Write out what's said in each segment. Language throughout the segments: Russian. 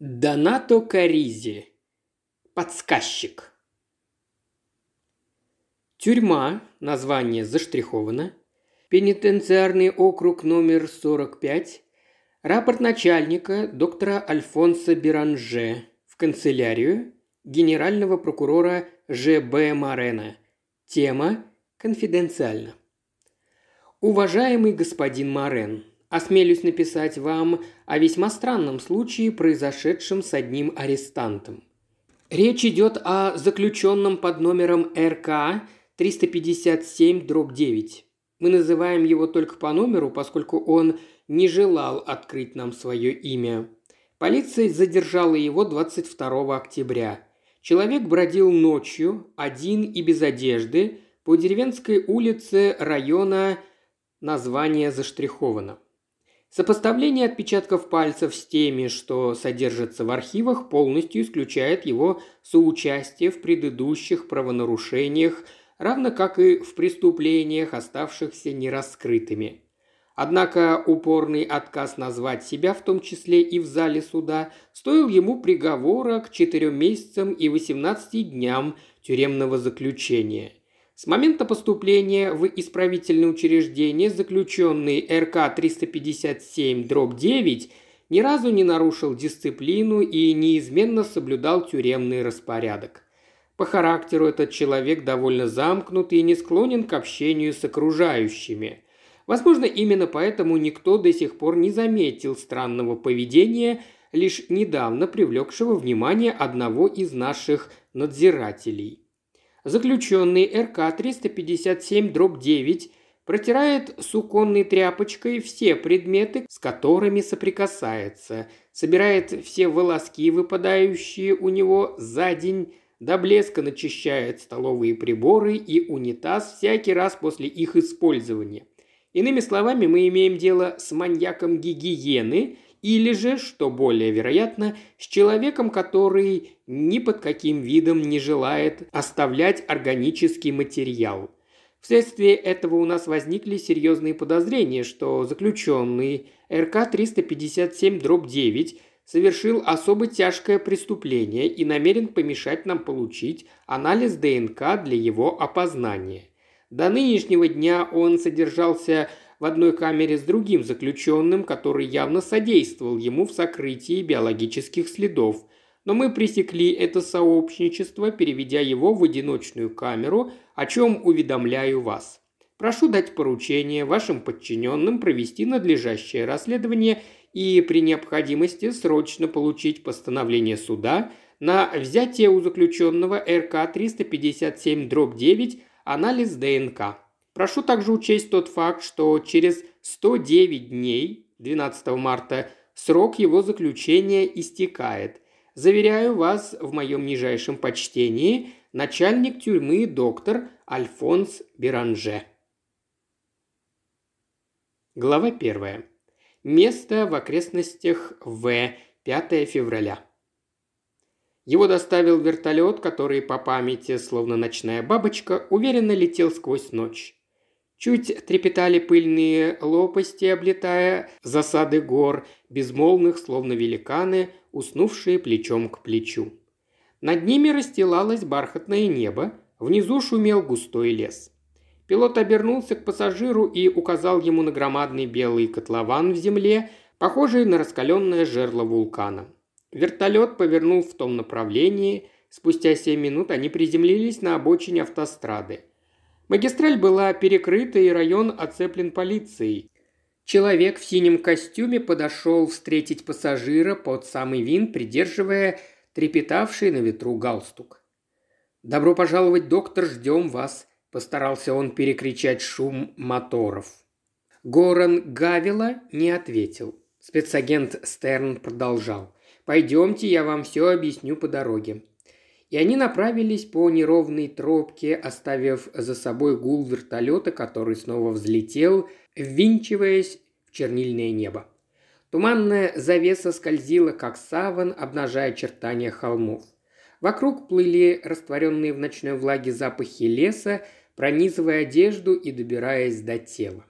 Донато Каризи. Подсказчик. Тюрьма, название заштриховано. Пенитенциарный округ номер 45. Рапорт начальника доктора Альфонса Биранже в канцелярию генерального прокурора Ж.Б. Морена. Тема конфиденциально. Уважаемый господин Морен, осмелюсь написать вам о весьма странном случае, произошедшем с одним арестантом. Речь идет о заключенном под номером РК 357-9. Мы называем его только по номеру, поскольку он не желал открыть нам свое имя. Полиция задержала его 22 октября. Человек бродил ночью, один и без одежды, по деревенской улице района название заштриховано. Сопоставление отпечатков пальцев с теми, что содержатся в архивах, полностью исключает его соучастие в предыдущих правонарушениях, равно как и в преступлениях, оставшихся нераскрытыми. Однако упорный отказ назвать себя, в том числе и в зале суда, стоил ему приговора к четырем месяцам и 18 дням тюремного заключения. С момента поступления в исправительное учреждение заключенный РК 357-9 ни разу не нарушил дисциплину и неизменно соблюдал тюремный распорядок. По характеру этот человек довольно замкнут и не склонен к общению с окружающими. Возможно, именно поэтому никто до сих пор не заметил странного поведения, лишь недавно привлекшего внимание одного из наших надзирателей – Заключенный РК-357-9 протирает суконной тряпочкой все предметы, с которыми соприкасается, собирает все волоски, выпадающие у него за день, до блеска начищает столовые приборы и унитаз всякий раз после их использования. Иными словами, мы имеем дело с маньяком гигиены – или же, что более вероятно, с человеком, который ни под каким видом не желает оставлять органический материал. Вследствие этого у нас возникли серьезные подозрения, что заключенный РК-357-9 совершил особо тяжкое преступление и намерен помешать нам получить анализ ДНК для его опознания. До нынешнего дня он содержался в одной камере с другим заключенным, который явно содействовал ему в сокрытии биологических следов. Но мы пресекли это сообщничество, переведя его в одиночную камеру, о чем уведомляю вас. Прошу дать поручение вашим подчиненным провести надлежащее расследование и при необходимости срочно получить постановление суда на взятие у заключенного РК 357-9 анализ ДНК. Прошу также учесть тот факт, что через 109 дней, 12 марта, срок его заключения истекает. Заверяю вас в моем нижайшем почтении, начальник тюрьмы доктор Альфонс Биранже. Глава первая. Место в окрестностях В. 5 февраля. Его доставил вертолет, который по памяти, словно ночная бабочка, уверенно летел сквозь ночь. Чуть трепетали пыльные лопасти, облетая засады гор, безмолвных, словно великаны, уснувшие плечом к плечу. Над ними расстилалось бархатное небо, внизу шумел густой лес. Пилот обернулся к пассажиру и указал ему на громадный белый котлован в земле, похожий на раскаленное жерло вулкана. Вертолет повернул в том направлении. Спустя семь минут они приземлились на обочине автострады. Магистраль была перекрыта и район оцеплен полицией. Человек в синем костюме подошел встретить пассажира под самый винт, придерживая трепетавший на ветру галстук. «Добро пожаловать, доктор, ждем вас», – постарался он перекричать шум моторов. Горан Гавила не ответил. Спецагент Стерн продолжал. «Пойдемте, я вам все объясню по дороге и они направились по неровной тропке, оставив за собой гул вертолета, который снова взлетел, ввинчиваясь в чернильное небо. Туманная завеса скользила, как саван, обнажая очертания холмов. Вокруг плыли растворенные в ночной влаге запахи леса, пронизывая одежду и добираясь до тела.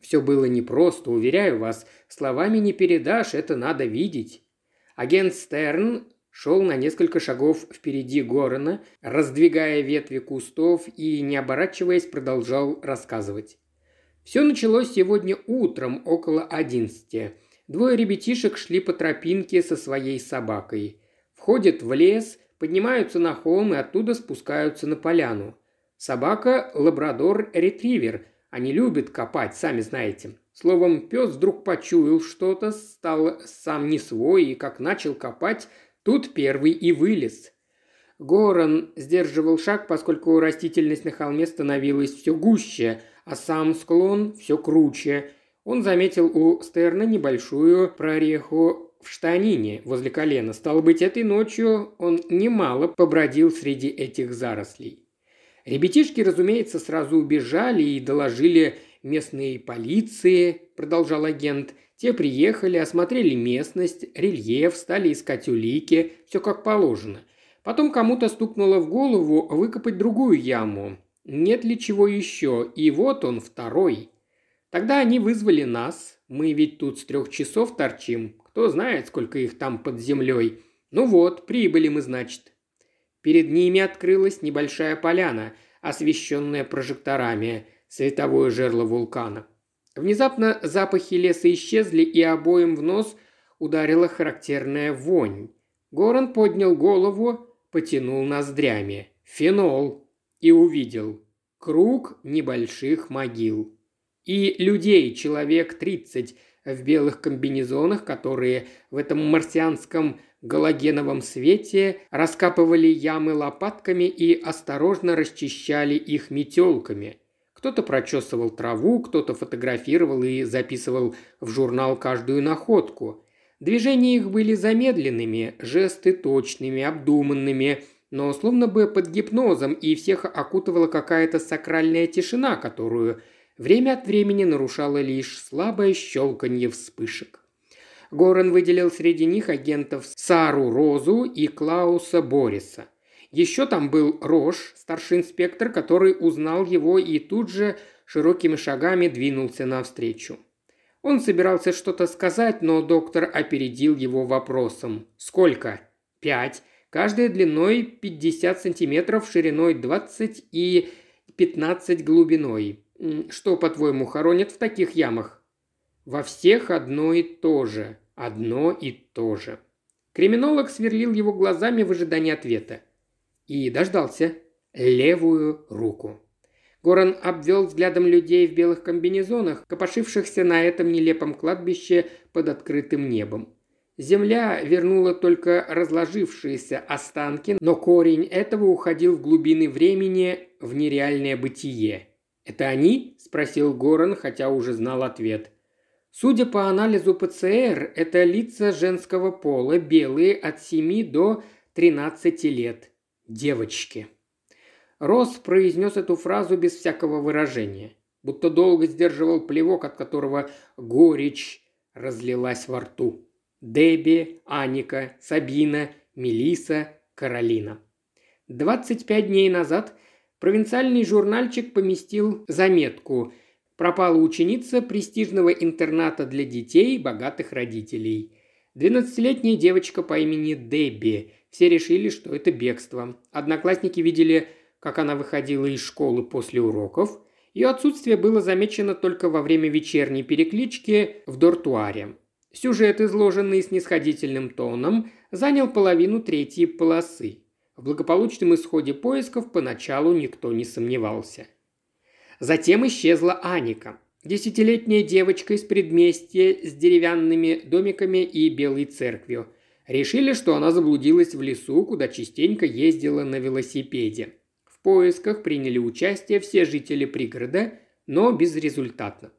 Все было непросто, уверяю вас, словами не передашь, это надо видеть. Агент Стерн шел на несколько шагов впереди Горана, раздвигая ветви кустов и, не оборачиваясь, продолжал рассказывать. Все началось сегодня утром, около одиннадцати. Двое ребятишек шли по тропинке со своей собакой. Входят в лес, поднимаются на холм и оттуда спускаются на поляну. Собака – лабрадор-ретривер. Они любят копать, сами знаете. Словом, пес вдруг почуял что-то, стал сам не свой и, как начал копать, тут первый и вылез. Горан сдерживал шаг, поскольку растительность на холме становилась все гуще, а сам склон все круче. Он заметил у Стерна небольшую прореху в штанине возле колена. Стало быть, этой ночью он немало побродил среди этих зарослей. Ребятишки, разумеется, сразу убежали и доложили местной полиции, продолжал агент. Те приехали, осмотрели местность, рельеф, стали искать улики, все как положено. Потом кому-то стукнуло в голову выкопать другую яму. Нет ли чего еще? И вот он, второй. Тогда они вызвали нас. Мы ведь тут с трех часов торчим. Кто знает, сколько их там под землей. Ну вот, прибыли мы, значит. Перед ними открылась небольшая поляна, освещенная прожекторами световое жерло вулкана. Внезапно запахи леса исчезли, и обоим в нос ударила характерная вонь. Горан поднял голову, потянул ноздрями. Фенол. И увидел. Круг небольших могил. И людей, человек тридцать, в белых комбинезонах, которые в этом марсианском галогеновом свете раскапывали ямы лопатками и осторожно расчищали их метелками – кто-то прочесывал траву, кто-то фотографировал и записывал в журнал каждую находку. Движения их были замедленными, жесты точными, обдуманными, но словно бы под гипнозом, и всех окутывала какая-то сакральная тишина, которую время от времени нарушало лишь слабое щелканье вспышек. Горан выделил среди них агентов Сару Розу и Клауса Бориса – еще там был Рош, старший инспектор, который узнал его и тут же широкими шагами двинулся навстречу. Он собирался что-то сказать, но доктор опередил его вопросом. «Сколько?» «Пять. Каждая длиной 50 сантиметров, шириной 20 и 15 глубиной. Что, по-твоему, хоронят в таких ямах?» «Во всех одно и то же. Одно и то же». Криминолог сверлил его глазами в ожидании ответа и дождался левую руку. Горан обвел взглядом людей в белых комбинезонах, копошившихся на этом нелепом кладбище под открытым небом. Земля вернула только разложившиеся останки, но корень этого уходил в глубины времени, в нереальное бытие. «Это они?» – спросил Горан, хотя уже знал ответ. Судя по анализу ПЦР, это лица женского пола, белые от 7 до 13 лет девочки». Росс произнес эту фразу без всякого выражения, будто долго сдерживал плевок, от которого горечь разлилась во рту. Дебби, Аника, Сабина, Мелиса, Каролина. 25 дней назад провинциальный журнальчик поместил заметку «Пропала ученица престижного интерната для детей богатых родителей». 12-летняя девочка по имени Дебби все решили, что это бегство. Одноклассники видели, как она выходила из школы после уроков. Ее отсутствие было замечено только во время вечерней переклички в дортуаре. Сюжет, изложенный снисходительным тоном, занял половину третьей полосы. В благополучном исходе поисков поначалу никто не сомневался. Затем исчезла Аника. Десятилетняя девочка из предместья с деревянными домиками и белой церковью. Решили, что она заблудилась в лесу, куда частенько ездила на велосипеде. В поисках приняли участие все жители пригорода, но безрезультатно.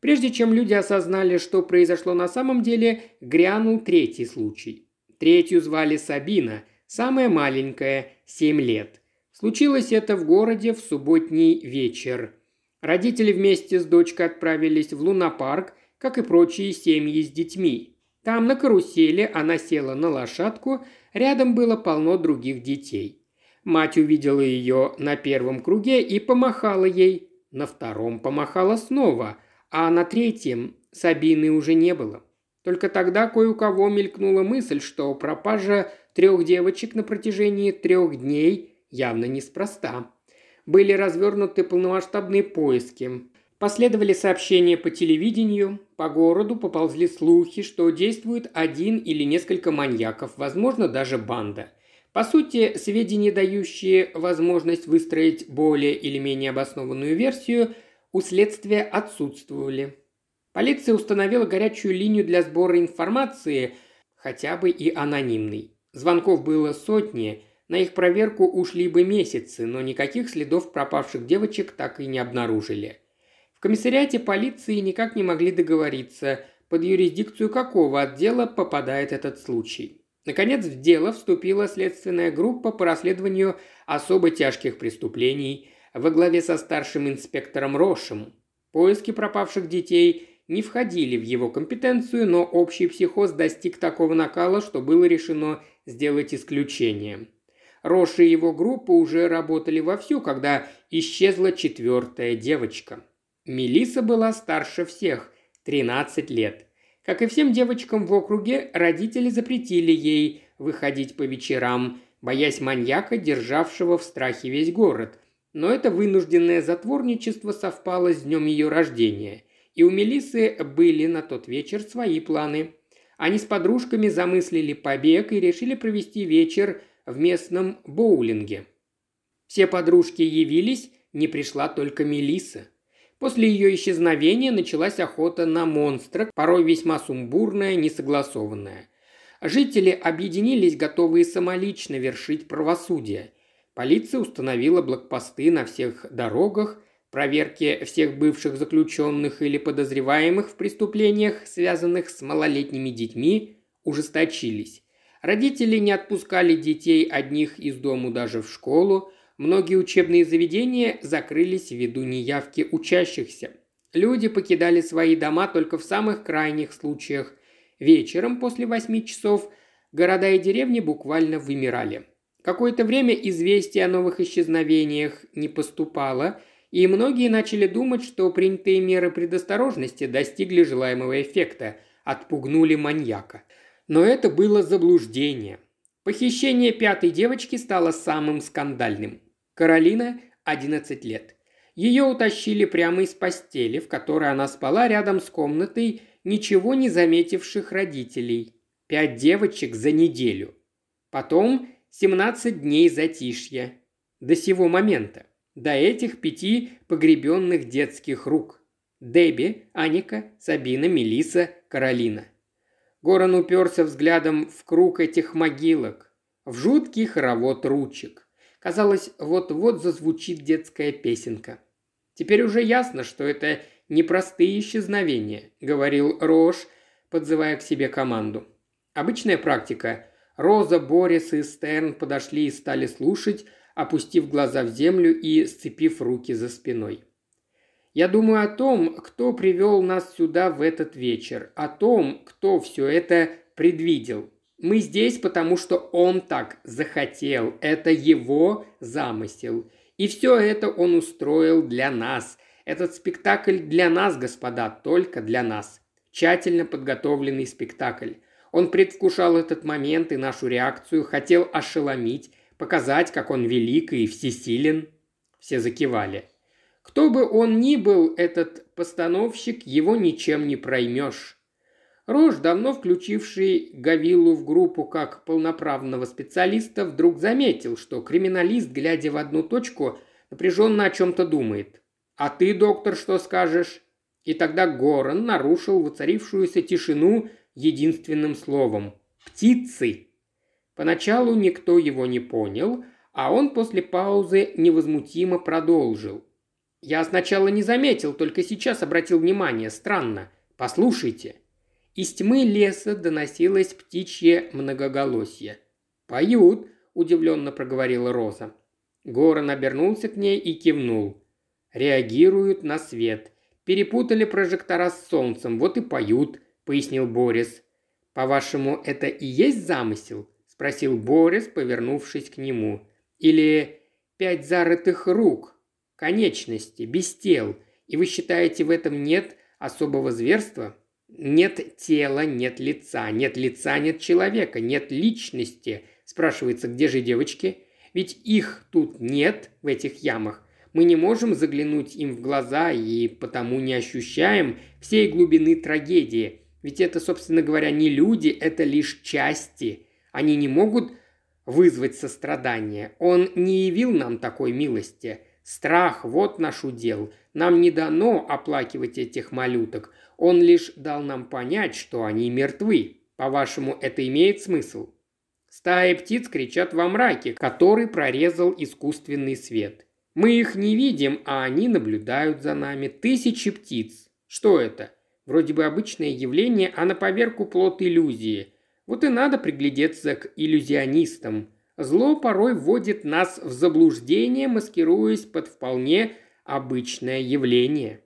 Прежде чем люди осознали, что произошло на самом деле, грянул третий случай. Третью звали Сабина, самая маленькая, 7 лет. Случилось это в городе в субботний вечер. Родители вместе с дочкой отправились в лунопарк, как и прочие семьи с детьми. Там на карусели она села на лошадку, рядом было полно других детей. Мать увидела ее на первом круге и помахала ей. На втором помахала снова, а на третьем Сабины уже не было. Только тогда кое у кого мелькнула мысль, что пропажа трех девочек на протяжении трех дней явно неспроста. Были развернуты полномасштабные поиски. Последовали сообщения по телевидению, по городу поползли слухи, что действует один или несколько маньяков, возможно, даже банда. По сути, сведения, дающие возможность выстроить более или менее обоснованную версию, у следствия отсутствовали. Полиция установила горячую линию для сбора информации, хотя бы и анонимной. Звонков было сотни, на их проверку ушли бы месяцы, но никаких следов пропавших девочек так и не обнаружили. Комиссариате полиции никак не могли договориться, под юрисдикцию какого отдела попадает этот случай. Наконец, в дело вступила следственная группа по расследованию особо тяжких преступлений во главе со старшим инспектором Рошем. Поиски пропавших детей не входили в его компетенцию, но общий психоз достиг такого накала, что было решено сделать исключение. Рош и его группа уже работали вовсю, когда исчезла четвертая девочка. Мелиса была старше всех, 13 лет. Как и всем девочкам в округе, родители запретили ей выходить по вечерам, боясь маньяка, державшего в страхе весь город. Но это вынужденное затворничество совпало с днем ее рождения – и у Мелисы были на тот вечер свои планы. Они с подружками замыслили побег и решили провести вечер в местном боулинге. Все подружки явились, не пришла только Мелиса. После ее исчезновения началась охота на монстра, порой весьма сумбурная, несогласованная. Жители объединились, готовые самолично вершить правосудие. Полиция установила блокпосты на всех дорогах – Проверки всех бывших заключенных или подозреваемых в преступлениях, связанных с малолетними детьми, ужесточились. Родители не отпускали детей одних из дому даже в школу, многие учебные заведения закрылись ввиду неявки учащихся. Люди покидали свои дома только в самых крайних случаях. Вечером после восьми часов города и деревни буквально вымирали. Какое-то время известий о новых исчезновениях не поступало – и многие начали думать, что принятые меры предосторожности достигли желаемого эффекта, отпугнули маньяка. Но это было заблуждение. Похищение пятой девочки стало самым скандальным. Каролина – 11 лет. Ее утащили прямо из постели, в которой она спала рядом с комнатой ничего не заметивших родителей. Пять девочек за неделю. Потом 17 дней затишья. До сего момента до этих пяти погребенных детских рук. Дебби, Аника, Сабина, Мелиса, Каролина. Горан уперся взглядом в круг этих могилок, в жуткий хоровод ручек. Казалось, вот-вот зазвучит детская песенка. «Теперь уже ясно, что это непростые исчезновения», — говорил Рош, подзывая к себе команду. Обычная практика. Роза, Борис и Стерн подошли и стали слушать, опустив глаза в землю и сцепив руки за спиной. Я думаю о том, кто привел нас сюда в этот вечер, о том, кто все это предвидел. Мы здесь, потому что он так захотел, это его замысел. И все это он устроил для нас. Этот спектакль для нас, господа, только для нас. Тщательно подготовленный спектакль. Он предвкушал этот момент и нашу реакцию, хотел ошеломить, показать, как он велик и всесилен. Все закивали. Кто бы он ни был, этот постановщик, его ничем не проймешь. Рож, давно включивший Гавилу в группу как полноправного специалиста, вдруг заметил, что криминалист, глядя в одну точку, напряженно о чем-то думает. «А ты, доктор, что скажешь?» И тогда Горан нарушил воцарившуюся тишину единственным словом «птицы». Поначалу никто его не понял, а он после паузы невозмутимо продолжил. «Я сначала не заметил, только сейчас обратил внимание. Странно. Послушайте». Из тьмы леса доносилось птичье многоголосье. «Поют», – удивленно проговорила Роза. Горан обернулся к ней и кивнул. «Реагируют на свет. Перепутали прожектора с солнцем, вот и поют», – пояснил Борис. «По-вашему, это и есть замысел?» спросил Борис, повернувшись к нему. «Или пять зарытых рук, конечности, без тел, и вы считаете, в этом нет особого зверства?» Нет тела, нет лица, нет лица, нет человека, нет личности. Спрашивается, где же девочки? Ведь их тут нет, в этих ямах. Мы не можем заглянуть им в глаза и потому не ощущаем всей глубины трагедии. Ведь это, собственно говоря, не люди, это лишь части. Они не могут вызвать сострадание. Он не явил нам такой милости. Страх – вот наш удел. Нам не дано оплакивать этих малюток. Он лишь дал нам понять, что они мертвы. По-вашему, это имеет смысл? Стаи птиц кричат во мраке, который прорезал искусственный свет. Мы их не видим, а они наблюдают за нами. Тысячи птиц. Что это? Вроде бы обычное явление, а на поверку плод иллюзии. Вот и надо приглядеться к иллюзионистам. Зло порой вводит нас в заблуждение, маскируясь под вполне обычное явление.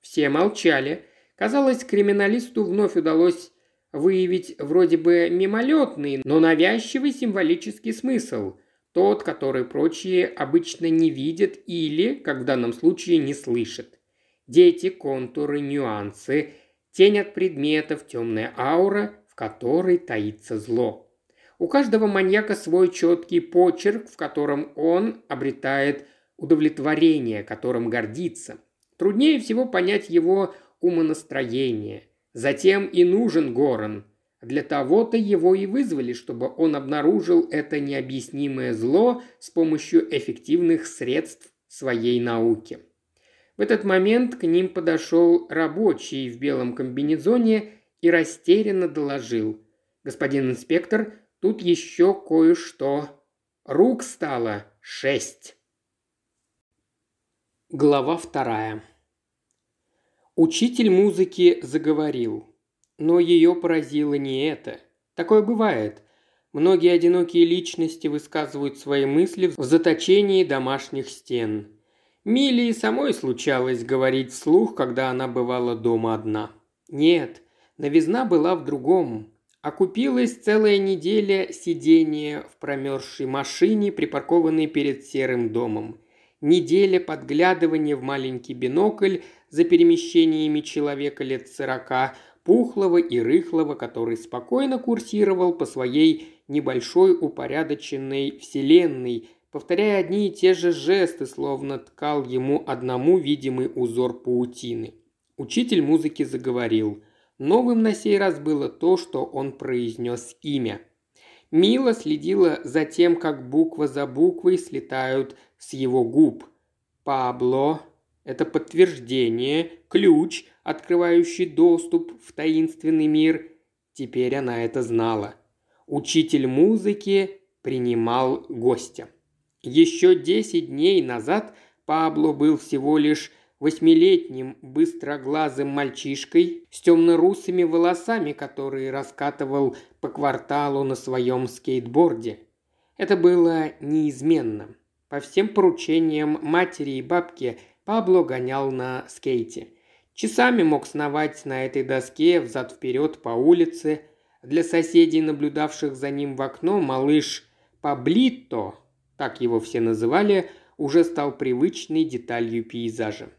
Все молчали. Казалось, криминалисту вновь удалось выявить вроде бы мимолетный, но навязчивый символический смысл. Тот, который прочие обычно не видят или, как в данном случае, не слышат. Дети, контуры, нюансы, тень от предметов, темная аура, в которой таится зло. У каждого маньяка свой четкий почерк, в котором он обретает удовлетворение, которым гордится. Труднее всего понять его умонастроение. Затем и нужен Горан. Для того-то его и вызвали, чтобы он обнаружил это необъяснимое зло с помощью эффективных средств своей науки. В этот момент к ним подошел рабочий в белом комбинезоне и растерянно доложил. «Господин инспектор, тут еще кое-что. Рук стало шесть». Глава вторая. Учитель музыки заговорил. Но ее поразило не это. Такое бывает. Многие одинокие личности высказывают свои мысли в заточении домашних стен. Миле самой случалось говорить вслух, когда она бывала дома одна. Нет, новизна была в другом. Окупилась целая неделя сидения в промерзшей машине, припаркованной перед серым домом. Неделя подглядывания в маленький бинокль за перемещениями человека лет сорока, пухлого и рыхлого, который спокойно курсировал по своей небольшой упорядоченной вселенной, повторяя одни и те же жесты, словно ткал ему одному видимый узор паутины. Учитель музыки заговорил. Новым на сей раз было то, что он произнес имя. Мила следила за тем, как буква за буквой слетают с его губ. Пабло – это подтверждение, ключ, открывающий доступ в таинственный мир. Теперь она это знала. Учитель музыки принимал гостя. Еще десять дней назад Пабло был всего лишь восьмилетним быстроглазым мальчишкой с темно-русыми волосами, который раскатывал по кварталу на своем скейтборде. Это было неизменно. По всем поручениям матери и бабки Пабло гонял на скейте. Часами мог сновать на этой доске взад-вперед по улице. Для соседей, наблюдавших за ним в окно, малыш Паблито, так его все называли, уже стал привычной деталью пейзажа.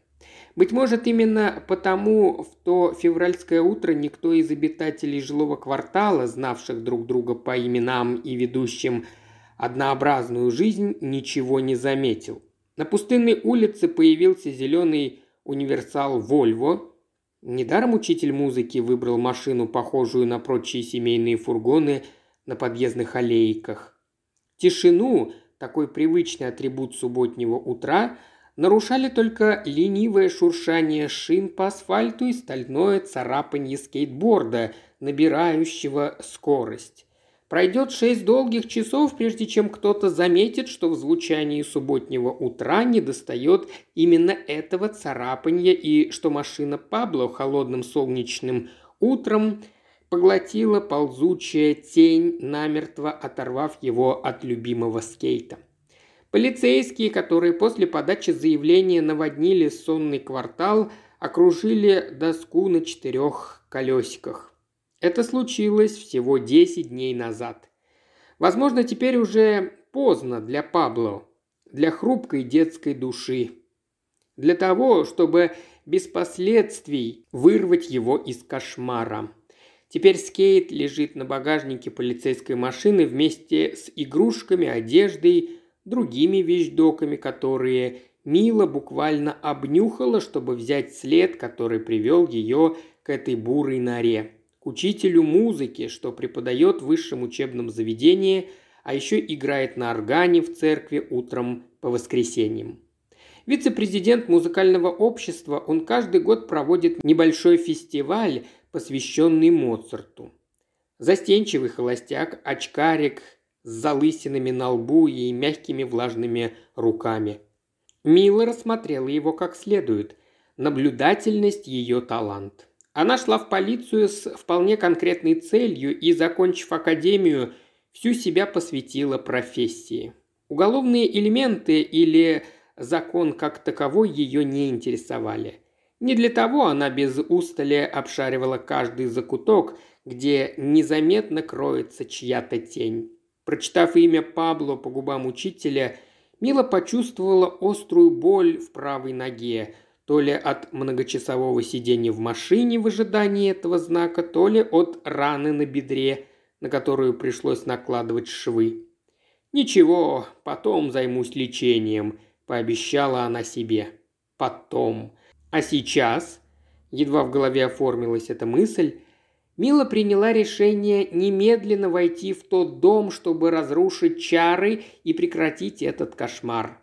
Быть может, именно потому в то февральское утро никто из обитателей жилого квартала, знавших друг друга по именам и ведущим однообразную жизнь, ничего не заметил. На пустынной улице появился зеленый универсал «Вольво». Недаром учитель музыки выбрал машину, похожую на прочие семейные фургоны на подъездных аллейках. Тишину, такой привычный атрибут субботнего утра, нарушали только ленивое шуршание шин по асфальту и стальное царапанье скейтборда, набирающего скорость. Пройдет шесть долгих часов, прежде чем кто-то заметит, что в звучании субботнего утра недостает именно этого царапанья и что машина Пабло холодным солнечным утром поглотила ползучая тень, намертво оторвав его от любимого скейта. Полицейские, которые после подачи заявления наводнили сонный квартал, окружили доску на четырех колесиках. Это случилось всего 10 дней назад. Возможно, теперь уже поздно для Пабло, для хрупкой детской души. Для того, чтобы без последствий вырвать его из кошмара. Теперь скейт лежит на багажнике полицейской машины вместе с игрушками, одеждой, другими вещдоками, которые Мила буквально обнюхала, чтобы взять след, который привел ее к этой бурой норе. К учителю музыки, что преподает в высшем учебном заведении, а еще играет на органе в церкви утром по воскресеньям. Вице-президент музыкального общества, он каждый год проводит небольшой фестиваль, посвященный Моцарту. Застенчивый холостяк, очкарик с залысинами на лбу и мягкими влажными руками. Мила рассмотрела его как следует. Наблюдательность – ее талант. Она шла в полицию с вполне конкретной целью и, закончив академию, всю себя посвятила профессии. Уголовные элементы или закон как таковой ее не интересовали. Не для того она без устали обшаривала каждый закуток, где незаметно кроется чья-то тень. Прочитав имя Пабло по губам учителя, Мила почувствовала острую боль в правой ноге, то ли от многочасового сидения в машине в ожидании этого знака, то ли от раны на бедре, на которую пришлось накладывать швы. «Ничего, потом займусь лечением», – пообещала она себе. «Потом. А сейчас?» Едва в голове оформилась эта мысль, Мила приняла решение немедленно войти в тот дом, чтобы разрушить чары и прекратить этот кошмар.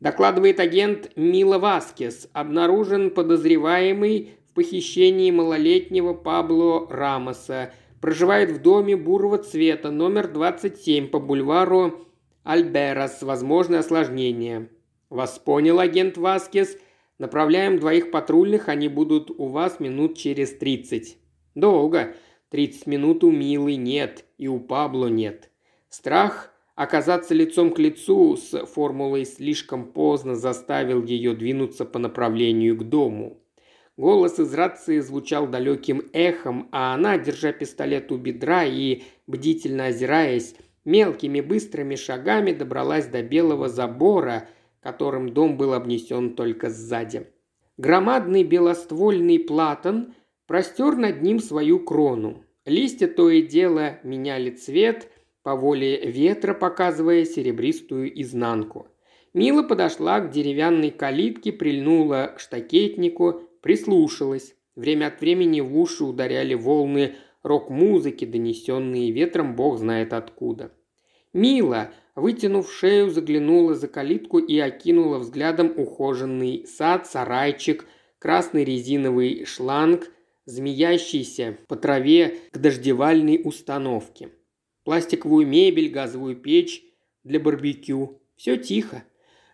Докладывает агент Мила Васкес. Обнаружен подозреваемый в похищении малолетнего Пабло Рамоса. Проживает в доме бурого цвета, номер 27 по бульвару Альберас. Возможное осложнение. Вас понял, агент Васкес. Направляем двоих патрульных, они будут у вас минут через тридцать. Долго. Тридцать минут у Милы нет, и у Пабло нет. Страх Оказаться лицом к лицу с формулой слишком поздно заставил ее двинуться по направлению к дому. Голос из рации звучал далеким эхом, а она, держа пистолет у бедра и, бдительно озираясь, мелкими быстрыми шагами добралась до белого забора, которым дом был обнесен только сзади. Громадный белоствольный платан простер над ним свою крону. Листья то и дело меняли цвет, по воле ветра показывая серебристую изнанку. Мила подошла к деревянной калитке, прильнула к штакетнику, прислушалась. Время от времени в уши ударяли волны рок-музыки, донесенные ветром бог знает откуда. Мила, вытянув шею, заглянула за калитку и окинула взглядом ухоженный сад, сарайчик, красный резиновый шланг, змеящийся по траве к дождевальной установке пластиковую мебель, газовую печь для барбекю. Все тихо.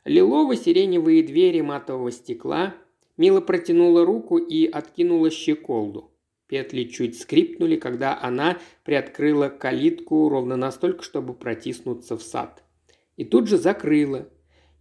Лилово-сиреневые двери матового стекла. Мила протянула руку и откинула щеколду. Петли чуть скрипнули, когда она приоткрыла калитку ровно настолько, чтобы протиснуться в сад. И тут же закрыла.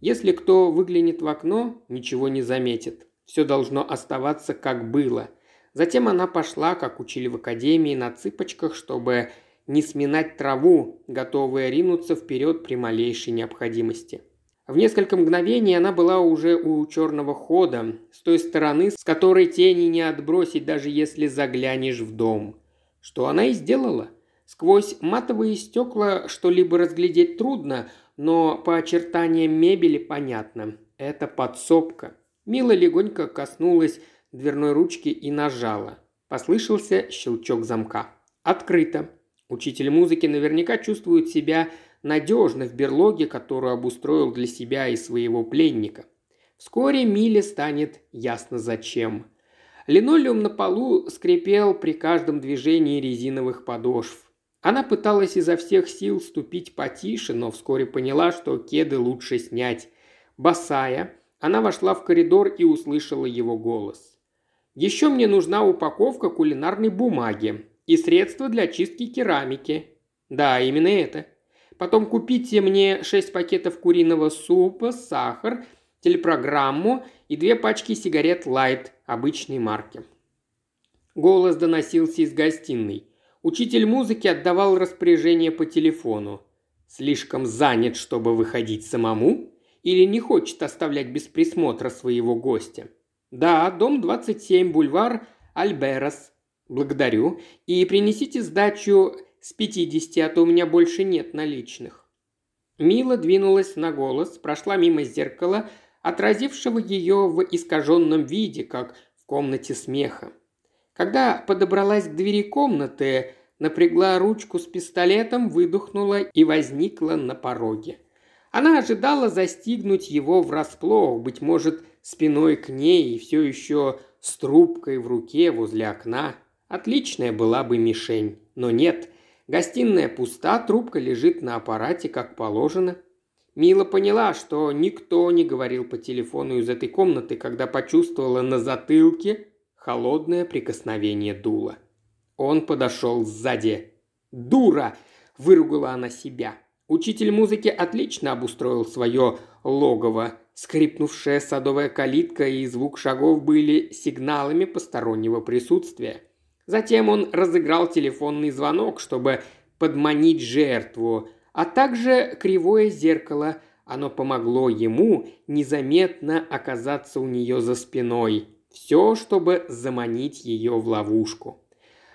Если кто выглянет в окно, ничего не заметит. Все должно оставаться как было. Затем она пошла, как учили в академии, на цыпочках, чтобы не сминать траву, готовая ринуться вперед при малейшей необходимости. В несколько мгновений она была уже у черного хода, с той стороны, с которой тени не отбросить, даже если заглянешь в дом. Что она и сделала. Сквозь матовые стекла что-либо разглядеть трудно, но по очертаниям мебели понятно. Это подсобка. Мила легонько коснулась дверной ручки и нажала. Послышался щелчок замка. Открыто. Учитель музыки наверняка чувствует себя надежно в берлоге, которую обустроил для себя и своего пленника. Вскоре Миле станет ясно зачем. Линолеум на полу скрипел при каждом движении резиновых подошв. Она пыталась изо всех сил ступить потише, но вскоре поняла, что кеды лучше снять. Босая, она вошла в коридор и услышала его голос. «Еще мне нужна упаковка кулинарной бумаги и средства для чистки керамики. Да, именно это. Потом купите мне шесть пакетов куриного супа, сахар, телепрограмму и две пачки сигарет Light обычной марки. Голос доносился из гостиной. Учитель музыки отдавал распоряжение по телефону. Слишком занят, чтобы выходить самому? Или не хочет оставлять без присмотра своего гостя? «Да, дом 27, бульвар Альберас». «Благодарю. И принесите сдачу с 50, а то у меня больше нет наличных». Мила двинулась на голос, прошла мимо зеркала, отразившего ее в искаженном виде, как в комнате смеха. Когда подобралась к двери комнаты, напрягла ручку с пистолетом, выдохнула и возникла на пороге. Она ожидала застигнуть его врасплох, быть может, спиной к ней и все еще с трубкой в руке возле окна. Отличная была бы мишень, но нет. Гостиная пуста, трубка лежит на аппарате, как положено. Мила поняла, что никто не говорил по телефону из этой комнаты, когда почувствовала на затылке холодное прикосновение дула. Он подошел сзади. «Дура!» – выругала она себя. Учитель музыки отлично обустроил свое логово. Скрипнувшая садовая калитка и звук шагов были сигналами постороннего присутствия. Затем он разыграл телефонный звонок, чтобы подманить жертву, а также кривое зеркало. Оно помогло ему незаметно оказаться у нее за спиной. Все, чтобы заманить ее в ловушку.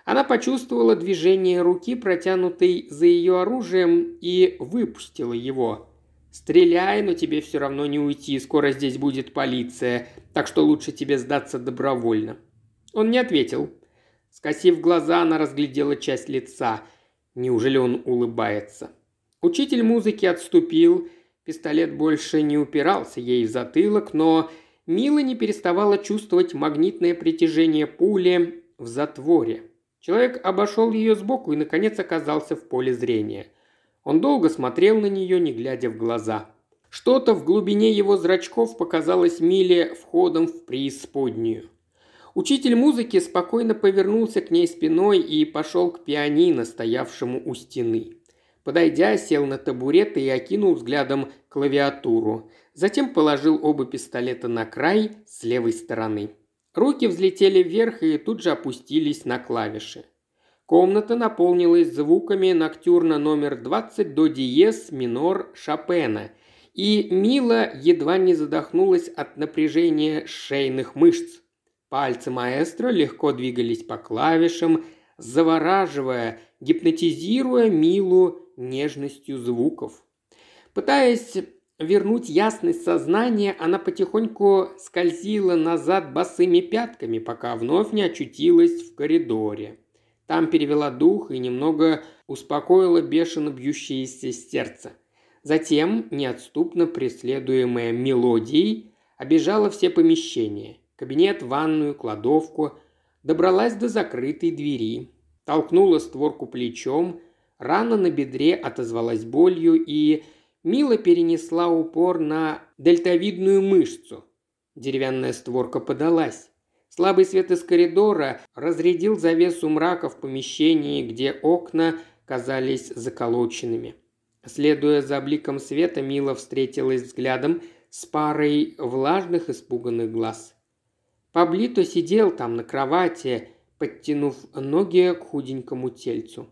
Она почувствовала движение руки, протянутой за ее оружием, и выпустила его. «Стреляй, но тебе все равно не уйти, скоро здесь будет полиция, так что лучше тебе сдаться добровольно». Он не ответил. Скосив глаза, она разглядела часть лица. Неужели он улыбается? Учитель музыки отступил, пистолет больше не упирался ей в затылок, но Мила не переставала чувствовать магнитное притяжение пули в затворе. Человек обошел ее сбоку и, наконец, оказался в поле зрения. Он долго смотрел на нее, не глядя в глаза. Что-то в глубине его зрачков показалось Миле входом в преисподнюю. Учитель музыки спокойно повернулся к ней спиной и пошел к пианино, стоявшему у стены. Подойдя, сел на табурет и окинул взглядом клавиатуру. Затем положил оба пистолета на край с левой стороны. Руки взлетели вверх и тут же опустились на клавиши. Комната наполнилась звуками ноктюрна номер 20 до диез минор Шопена, и Мила едва не задохнулась от напряжения шейных мышц. Пальцы маэстро легко двигались по клавишам, завораживая, гипнотизируя Милу нежностью звуков. Пытаясь вернуть ясность сознания, она потихоньку скользила назад босыми пятками, пока вновь не очутилась в коридоре. Там перевела дух и немного успокоила бешено бьющееся сердце. Затем, неотступно преследуемая мелодией, обежала все помещения. Кабинет, ванную, кладовку. Добралась до закрытой двери. Толкнула створку плечом. Рана на бедре отозвалась болью и Мила перенесла упор на дельтовидную мышцу. Деревянная створка подалась. Слабый свет из коридора разрядил завесу мрака в помещении, где окна казались заколоченными. Следуя за бликом света, Мила встретилась взглядом с парой влажных испуганных глаз. Паблито сидел там на кровати, подтянув ноги к худенькому тельцу.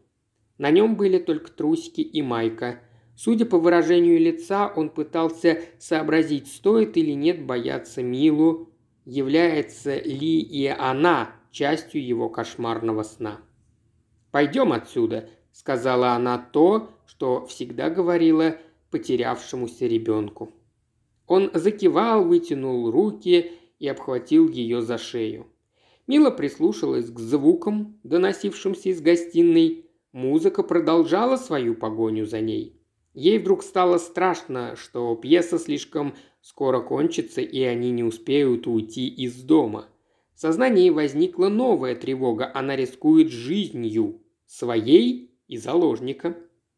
На нем были только трусики и майка – Судя по выражению лица, он пытался сообразить, стоит или нет бояться Милу, является ли и она частью его кошмарного сна. «Пойдем отсюда», – сказала она то, что всегда говорила потерявшемуся ребенку. Он закивал, вытянул руки и обхватил ее за шею. Мила прислушалась к звукам, доносившимся из гостиной. Музыка продолжала свою погоню за ней. Ей вдруг стало страшно, что пьеса слишком скоро кончится, и они не успеют уйти из дома. В сознании возникла новая тревога. Она рискует жизнью, своей и заложника.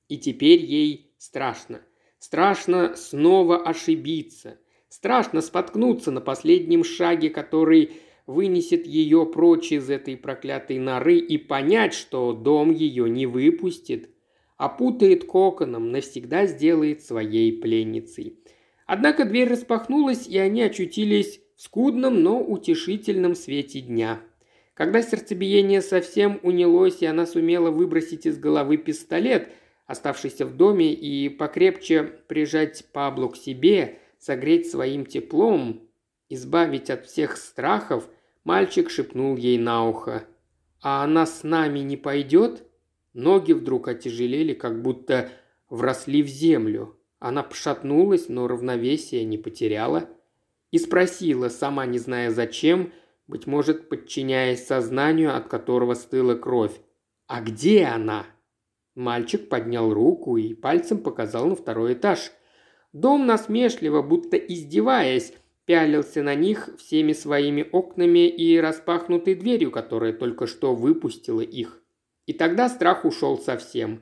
И теперь ей страшно. Страшно снова ошибиться. Страшно споткнуться на последнем шаге, который вынесет ее прочь из этой проклятой норы и понять, что дом ее не выпустит, опутает коконом, навсегда сделает своей пленницей. Однако дверь распахнулась, и они очутились в скудном, но утешительном свете дня. Когда сердцебиение совсем унялось, и она сумела выбросить из головы пистолет, оставшийся в доме, и покрепче прижать Пабло к себе, согреть своим теплом, избавить от всех страхов, мальчик шепнул ей на ухо. «А она с нами не пойдет?» Ноги вдруг отяжелели, как будто вросли в землю. Она пошатнулась, но равновесие не потеряла. И спросила, сама не зная зачем, быть может, подчиняясь сознанию, от которого стыла кровь. «А где она?» Мальчик поднял руку и пальцем показал на второй этаж. Дом насмешливо, будто издеваясь, пялился на них всеми своими окнами и распахнутой дверью, которая только что выпустила их. И тогда страх ушел совсем.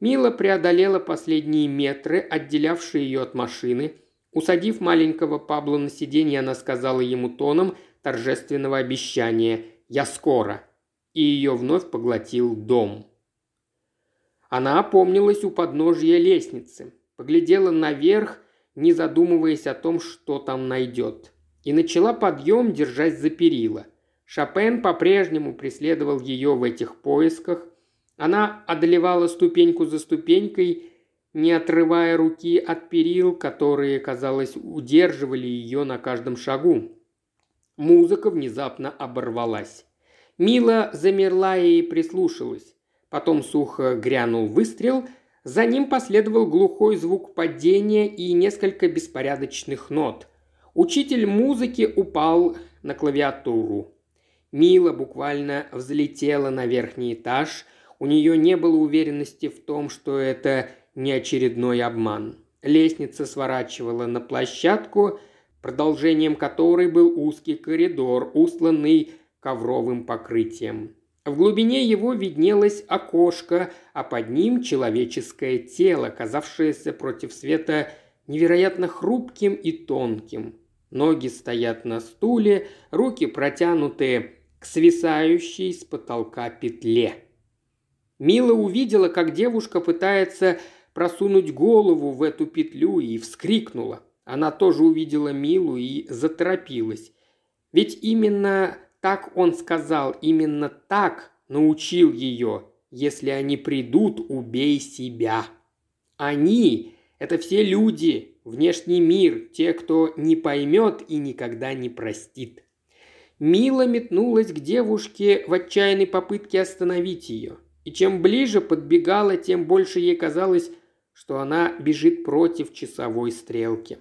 Мила преодолела последние метры, отделявшие ее от машины. Усадив маленького Пабло на сиденье, она сказала ему тоном торжественного обещания «Я скоро!» и ее вновь поглотил дом. Она опомнилась у подножья лестницы, поглядела наверх, не задумываясь о том, что там найдет, и начала подъем, держась за перила. Шопен по-прежнему преследовал ее в этих поисках. Она одолевала ступеньку за ступенькой, не отрывая руки от перил, которые, казалось, удерживали ее на каждом шагу. Музыка внезапно оборвалась. Мила замерла и прислушалась. Потом сухо грянул выстрел, за ним последовал глухой звук падения и несколько беспорядочных нот. Учитель музыки упал на клавиатуру. Мила буквально взлетела на верхний этаж. У нее не было уверенности в том, что это не очередной обман. Лестница сворачивала на площадку, продолжением которой был узкий коридор, устланный ковровым покрытием. В глубине его виднелось окошко, а под ним человеческое тело, казавшееся против света невероятно хрупким и тонким. Ноги стоят на стуле, руки протянуты к свисающей с потолка петле. Мила увидела, как девушка пытается просунуть голову в эту петлю и вскрикнула. Она тоже увидела Милу и заторопилась. Ведь именно так он сказал, именно так научил ее. Если они придут, убей себя. Они – это все люди, внешний мир, те, кто не поймет и никогда не простит. Мила метнулась к девушке в отчаянной попытке остановить ее. И чем ближе подбегала, тем больше ей казалось, что она бежит против часовой стрелки.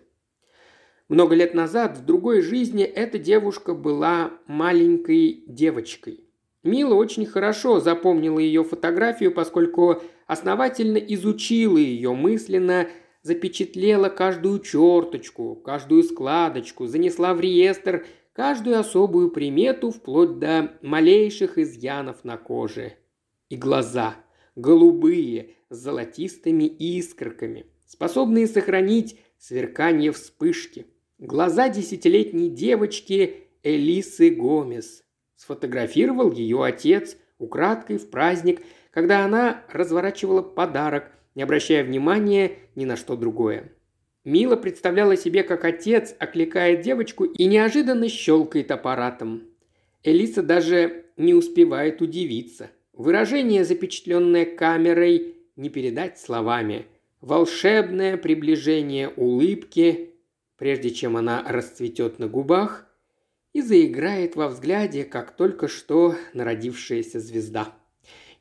Много лет назад, в другой жизни, эта девушка была маленькой девочкой. Мила очень хорошо запомнила ее фотографию, поскольку основательно изучила ее мысленно, запечатлела каждую черточку, каждую складочку, занесла в реестр каждую особую примету вплоть до малейших изъянов на коже. И глаза, голубые, с золотистыми искорками, способные сохранить сверкание вспышки – Глаза десятилетней девочки Элисы Гомес. Сфотографировал ее отец украдкой в праздник, когда она разворачивала подарок, не обращая внимания ни на что другое. Мила представляла себе, как отец окликает девочку и неожиданно щелкает аппаратом. Элиса даже не успевает удивиться. Выражение, запечатленное камерой, не передать словами. Волшебное приближение улыбки, прежде чем она расцветет на губах и заиграет во взгляде, как только что народившаяся звезда.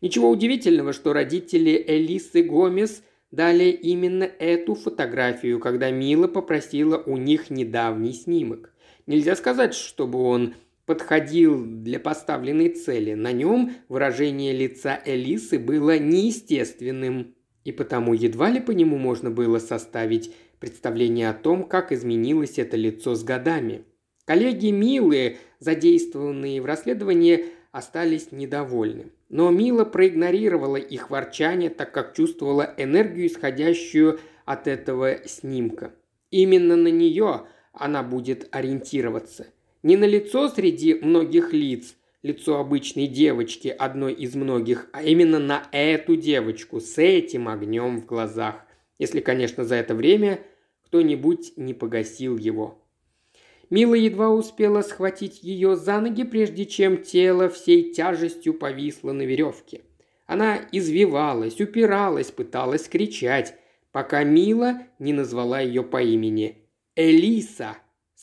Ничего удивительного, что родители Элисы Гомес дали именно эту фотографию, когда Мила попросила у них недавний снимок. Нельзя сказать, чтобы он подходил для поставленной цели. На нем выражение лица Элисы было неестественным, и потому едва ли по нему можно было составить представление о том, как изменилось это лицо с годами. Коллеги Милы, задействованные в расследовании, остались недовольны. Но Мила проигнорировала их ворчание, так как чувствовала энергию, исходящую от этого снимка. Именно на нее она будет ориентироваться. Не на лицо среди многих лиц, лицо обычной девочки, одной из многих, а именно на эту девочку с этим огнем в глазах. Если, конечно, за это время кто-нибудь не погасил его. Мила едва успела схватить ее за ноги, прежде чем тело всей тяжестью повисло на веревке. Она извивалась, упиралась, пыталась кричать, пока Мила не назвала ее по имени. «Элиса!»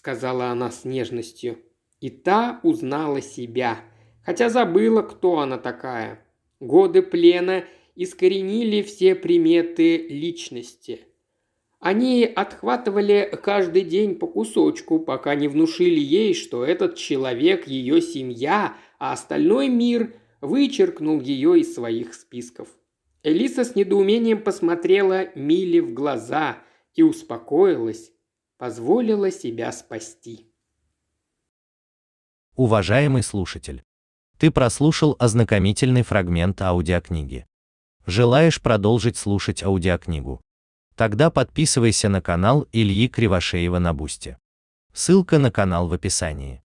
сказала она с нежностью. И та узнала себя, хотя забыла, кто она такая. Годы плена искоренили все приметы личности. Они отхватывали каждый день по кусочку, пока не внушили ей, что этот человек – ее семья, а остальной мир вычеркнул ее из своих списков. Элиса с недоумением посмотрела Миле в глаза и успокоилась, позволила себя спасти. Уважаемый слушатель, ты прослушал ознакомительный фрагмент аудиокниги. Желаешь продолжить слушать аудиокнигу? Тогда подписывайся на канал Ильи Кривошеева на Бусте. Ссылка на канал в описании.